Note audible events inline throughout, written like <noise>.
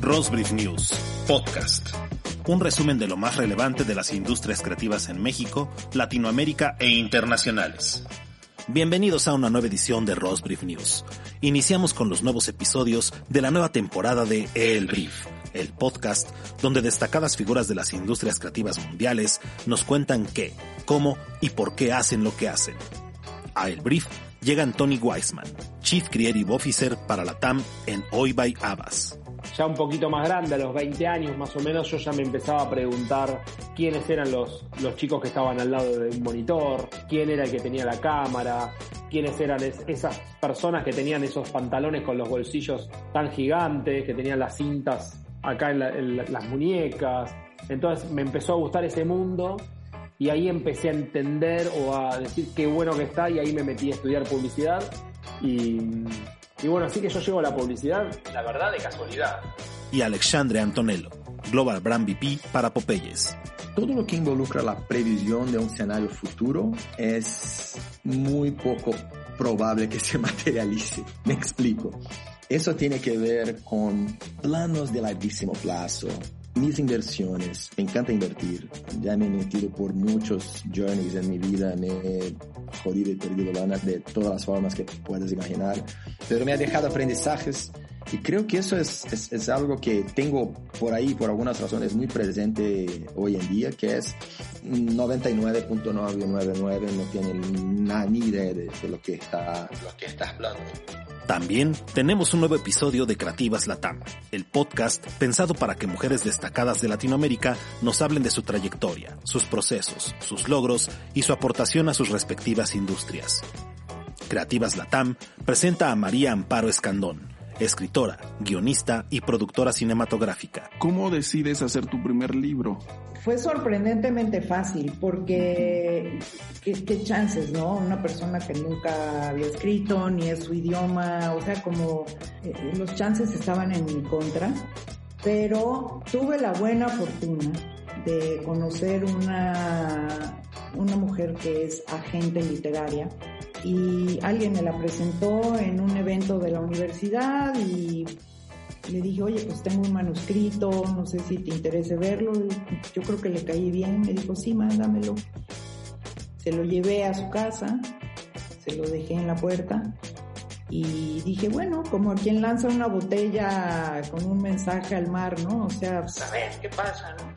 Rosbrief News, podcast. Un resumen de lo más relevante de las industrias creativas en México, Latinoamérica e internacionales. Bienvenidos a una nueva edición de Rosbrief News. Iniciamos con los nuevos episodios de la nueva temporada de El Brief, el podcast donde destacadas figuras de las industrias creativas mundiales nos cuentan qué, cómo y por qué hacen lo que hacen. A El Brief llega Tony Weisman, Chief Creative Officer para la TAM en Hoy by Abbas ya un poquito más grande, a los 20 años más o menos, yo ya me empezaba a preguntar quiénes eran los, los chicos que estaban al lado de un monitor, quién era el que tenía la cámara, quiénes eran esas personas que tenían esos pantalones con los bolsillos tan gigantes, que tenían las cintas acá en, las muñecas. Entonces me empezó a gustar ese mundo y ahí empecé a entender o a decir qué bueno que está y ahí me metí a estudiar publicidad y y bueno, así que yo llego a la publicidad, la verdad, de casualidad. Y Alexandre Antonello, Global Brand VP para Popeyes. Todo lo que involucra la previsión de un escenario futuro es muy poco probable que se <laughs> materialice. Me explico. Eso tiene que ver con planos de larguísimo plazo, mis inversiones, me encanta invertir. Ya me he metido por muchos journeys en mi vida, me he jodido y perdido lana de todas las formas que puedas imaginar, pero me ha dejado aprendizajes y creo que eso es, es, algo que tengo por ahí, por algunas razones, muy presente hoy en día, que es 99.999 no tiene ni idea de, de, lo que está, lo que está hablando. También tenemos un nuevo episodio de Creativas Latam, el podcast pensado para que mujeres destacadas de Latinoamérica nos hablen de su trayectoria, sus procesos, sus logros y su aportación a sus respectivas industrias. Creativas Latam presenta a María Amparo Escandón, escritora, guionista y productora cinematográfica. ¿Cómo decides hacer tu primer libro? fue sorprendentemente fácil porque qué, chances, ¿no? Una persona que nunca había escrito ni es su idioma, o sea, como eh, los chances estaban en mi contra, pero tuve la buena fortuna de conocer una, una mujer que es agente literaria y alguien me la presentó en un evento de la universidad y le dije, oye, pues tengo un manuscrito, no sé si te interese verlo. Yo creo que le caí bien. Me dijo, sí, mándamelo. Se lo llevé a su casa, se lo dejé en la puerta y dije, bueno, como quien lanza una botella con un mensaje al mar, ¿no? O sea, pues a ver qué pasa, ¿no?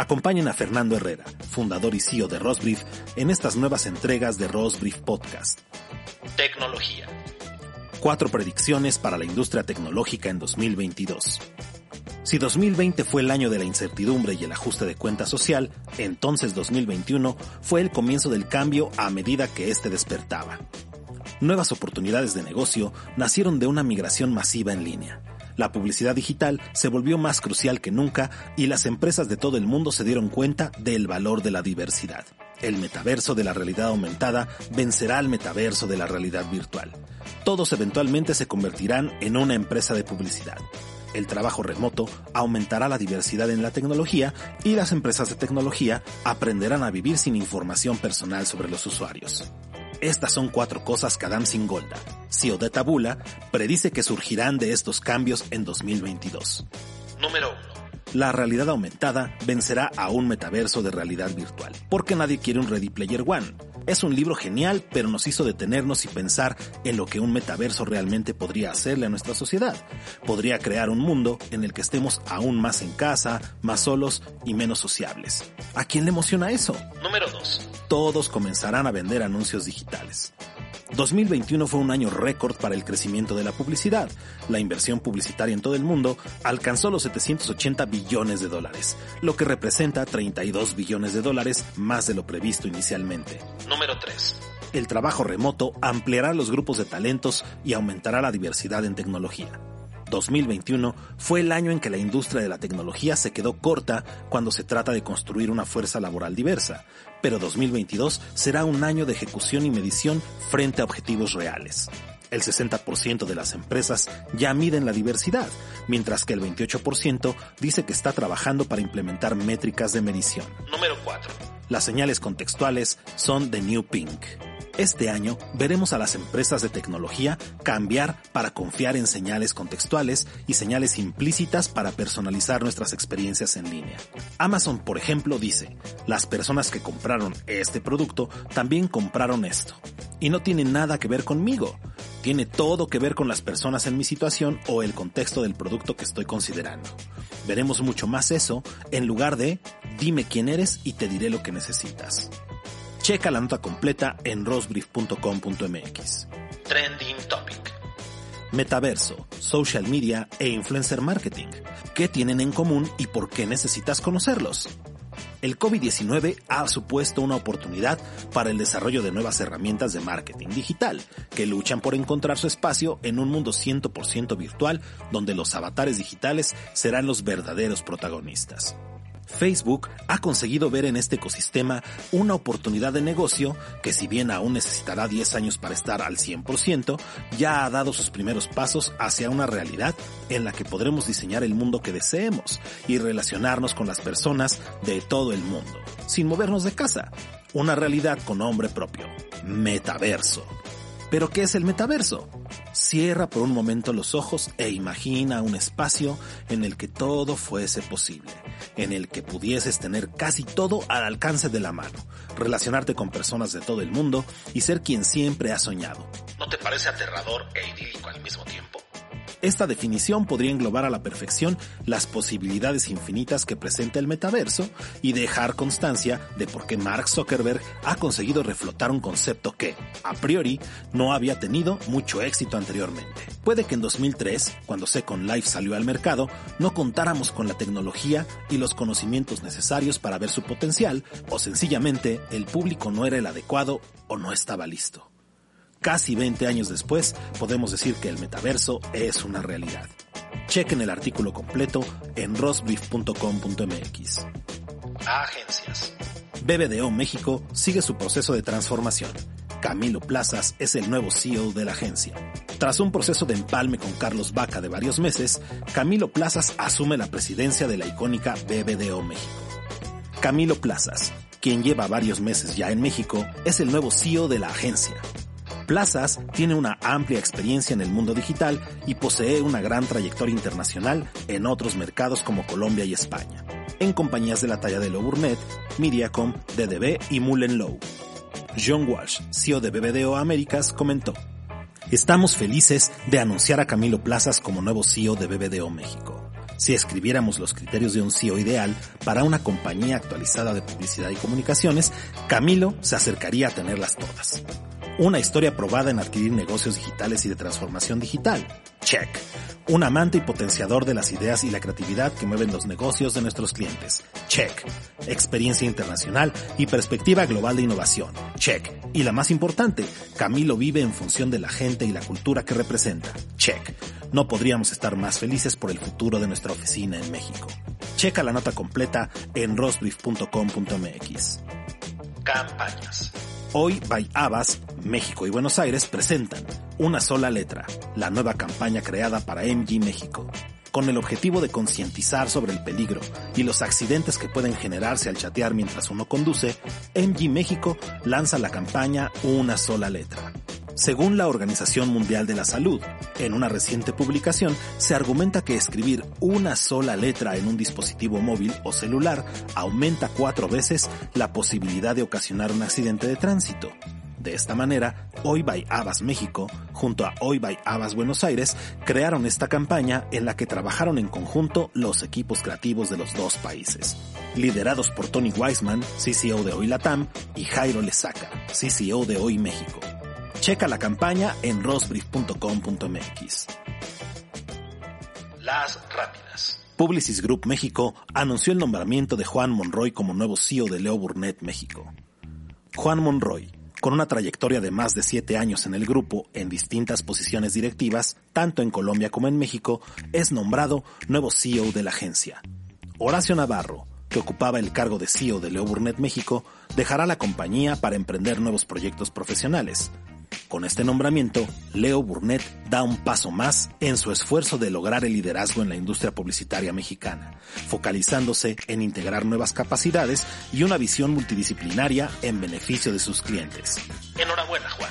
Acompañen a Fernando Herrera, fundador y CEO de Rosbrief, en estas nuevas entregas de Rosbrief Podcast. Tecnología cuatro predicciones para la industria tecnológica en 2022. Si 2020 fue el año de la incertidumbre y el ajuste de cuenta social, entonces 2021 fue el comienzo del cambio a medida que éste despertaba. Nuevas oportunidades de negocio nacieron de una migración masiva en línea. La publicidad digital se volvió más crucial que nunca y las empresas de todo el mundo se dieron cuenta del valor de la diversidad. El metaverso de la realidad aumentada vencerá al metaverso de la realidad virtual todos eventualmente se convertirán en una empresa de publicidad. El trabajo remoto aumentará la diversidad en la tecnología y las empresas de tecnología aprenderán a vivir sin información personal sobre los usuarios. Estas son cuatro cosas que Adam Singolda, CEO de Tabula, predice que surgirán de estos cambios en 2022. Número 1. La realidad aumentada vencerá a un metaverso de realidad virtual, porque nadie quiere un Ready Player One es un libro genial, pero nos hizo detenernos y pensar en lo que un metaverso realmente podría hacerle a nuestra sociedad. Podría crear un mundo en el que estemos aún más en casa, más solos y menos sociables. ¿A quién le emociona eso? Número 2. Todos comenzarán a vender anuncios digitales. 2021 fue un año récord para el crecimiento de la publicidad. La inversión publicitaria en todo el mundo alcanzó los 780 billones de dólares, lo que representa 32 billones de dólares más de lo previsto inicialmente. Número 3. El trabajo remoto ampliará los grupos de talentos y aumentará la diversidad en tecnología. 2021 fue el año en que la industria de la tecnología se quedó corta cuando se trata de construir una fuerza laboral diversa, pero 2022 será un año de ejecución y medición frente a objetivos reales. El 60% de las empresas ya miden la diversidad, mientras que el 28% dice que está trabajando para implementar métricas de medición. Número 4. Las señales contextuales son The New Pink. Este año veremos a las empresas de tecnología cambiar para confiar en señales contextuales y señales implícitas para personalizar nuestras experiencias en línea. Amazon, por ejemplo, dice, las personas que compraron este producto también compraron esto. Y no tiene nada que ver conmigo. Tiene todo que ver con las personas en mi situación o el contexto del producto que estoy considerando. Veremos mucho más eso en lugar de dime quién eres y te diré lo que necesitas. Checa la nota completa en rosbrief.com.mx. Trending Topic. Metaverso, social media e influencer marketing. ¿Qué tienen en común y por qué necesitas conocerlos? El COVID-19 ha supuesto una oportunidad para el desarrollo de nuevas herramientas de marketing digital que luchan por encontrar su espacio en un mundo 100% virtual donde los avatares digitales serán los verdaderos protagonistas. Facebook ha conseguido ver en este ecosistema una oportunidad de negocio que si bien aún necesitará 10 años para estar al 100%, ya ha dado sus primeros pasos hacia una realidad en la que podremos diseñar el mundo que deseemos y relacionarnos con las personas de todo el mundo, sin movernos de casa. Una realidad con nombre propio, metaverso. ¿Pero qué es el metaverso? Cierra por un momento los ojos e imagina un espacio en el que todo fuese posible, en el que pudieses tener casi todo al alcance de la mano, relacionarte con personas de todo el mundo y ser quien siempre has soñado. ¿No te parece aterrador e idílico al mismo tiempo? Esta definición podría englobar a la perfección las posibilidades infinitas que presenta el metaverso y dejar constancia de por qué Mark Zuckerberg ha conseguido reflotar un concepto que, a priori, no había tenido mucho éxito anteriormente. Puede que en 2003, cuando Second Life salió al mercado, no contáramos con la tecnología y los conocimientos necesarios para ver su potencial, o sencillamente el público no era el adecuado o no estaba listo. Casi 20 años después, podemos decir que el metaverso es una realidad. Chequen el artículo completo en rosbrief.com.mx. Agencias. BBDO México sigue su proceso de transformación. Camilo Plazas es el nuevo CEO de la agencia. Tras un proceso de empalme con Carlos Vaca de varios meses, Camilo Plazas asume la presidencia de la icónica BBDO México. Camilo Plazas, quien lleva varios meses ya en México, es el nuevo CEO de la agencia. Plazas tiene una amplia experiencia en el mundo digital y posee una gran trayectoria internacional en otros mercados como Colombia y España, en compañías de la talla de Low Burnett, Mediacom, DDB y Mullen Low. John Walsh, CEO de BBDO Américas, comentó, Estamos felices de anunciar a Camilo Plazas como nuevo CEO de BBDO México. Si escribiéramos los criterios de un CEO ideal para una compañía actualizada de publicidad y comunicaciones, Camilo se acercaría a tenerlas todas. Una historia probada en adquirir negocios digitales y de transformación digital. Check. Un amante y potenciador de las ideas y la creatividad que mueven los negocios de nuestros clientes. Check. Experiencia internacional y perspectiva global de innovación. Check. Y la más importante, Camilo vive en función de la gente y la cultura que representa. Check. No podríamos estar más felices por el futuro de nuestra oficina en México. Checa la nota completa en rosbrief.com.mx. Campañas. Hoy by Abbas, México y Buenos Aires presentan Una sola letra, la nueva campaña creada para MG México, con el objetivo de concientizar sobre el peligro y los accidentes que pueden generarse al chatear mientras uno conduce, MG México lanza la campaña Una sola letra. Según la Organización Mundial de la Salud, en una reciente publicación se argumenta que escribir una sola letra en un dispositivo móvil o celular aumenta cuatro veces la posibilidad de ocasionar un accidente de tránsito. De esta manera, Hoy by Abas México, junto a Hoy by Abas Buenos Aires, crearon esta campaña en la que trabajaron en conjunto los equipos creativos de los dos países, liderados por Tony Weisman, CCO de Hoy Latam, y Jairo Lezaca, CCO de Hoy México. Checa la campaña en rosbrief.com.mx. Las rápidas. Publicis Group México anunció el nombramiento de Juan Monroy como nuevo CEO de Leo Burnett México. Juan Monroy, Con una trayectoria de más de siete años en el grupo, en distintas posiciones directivas, tanto en Colombia como en México, es nombrado nuevo CEO de la agencia. Horacio Navarro, que ocupaba el cargo de CEO de Leo Burnett México, dejará la compañía para emprender nuevos proyectos profesionales. Con este nombramiento, Leo Burnett da un paso más en su esfuerzo de lograr el liderazgo en la industria publicitaria mexicana, focalizándose en integrar nuevas capacidades y una visión multidisciplinaria en beneficio de sus clientes. Enhorabuena, Juan.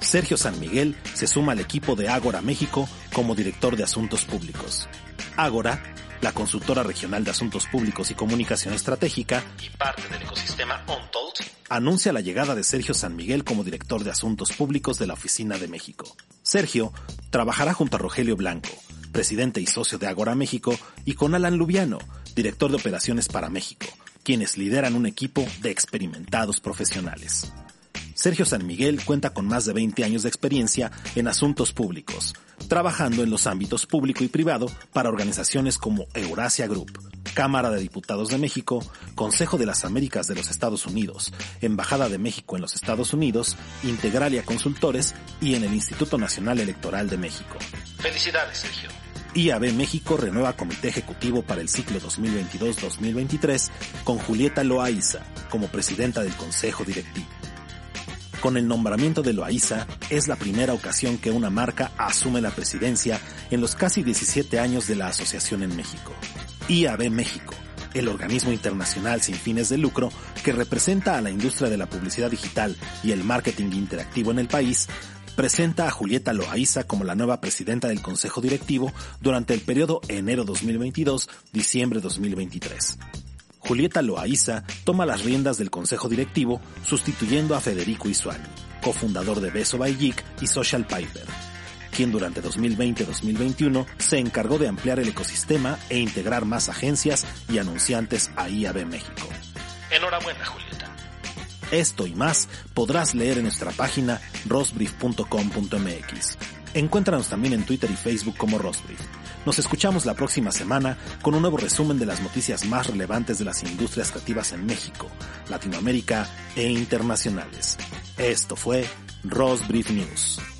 Sergio San Miguel se suma al equipo de Ágora México como director de Asuntos Públicos. Ágora la consultora regional de asuntos públicos y comunicación estratégica y parte del ecosistema Untold, anuncia la llegada de Sergio San Miguel como director de asuntos públicos de la Oficina de México. Sergio trabajará junto a Rogelio Blanco, presidente y socio de Agora México, y con Alan Lubiano, director de operaciones para México, quienes lideran un equipo de experimentados profesionales. Sergio San Miguel cuenta con más de 20 años de experiencia en asuntos públicos, trabajando en los ámbitos público y privado para organizaciones como Eurasia Group, Cámara de Diputados de México, Consejo de las Américas de los Estados Unidos, Embajada de México en los Estados Unidos, Integralia Consultores y en el Instituto Nacional Electoral de México. Felicidades, Sergio. IAB México renueva comité ejecutivo para el ciclo 2022-2023 con Julieta Loaiza como presidenta del Consejo Directivo. Con el nombramiento de Loaiza, es la primera ocasión que una marca asume la presidencia en los casi 17 años de la asociación en México. IAB México, el organismo internacional sin fines de lucro que representa a la industria de la publicidad digital y el marketing interactivo en el país, presenta a Julieta Loaiza como la nueva presidenta del Consejo Directivo durante el periodo enero 2022-diciembre 2023. Julieta Loaiza toma las riendas del consejo directivo, sustituyendo a Federico Isuani, cofundador de Beso by Geek y Social Piper, quien durante 2020-2021 se encargó de ampliar el ecosistema e integrar más agencias y anunciantes a IAB México. Enhorabuena, Julieta. Esto y más podrás leer en nuestra página rosbrief.com.mx. Encuéntranos también en Twitter y Facebook como Rosbrief. Nos escuchamos la próxima semana con un nuevo resumen de las noticias más relevantes de las industrias creativas en México, Latinoamérica e internacionales. Esto fue Rose Brief News.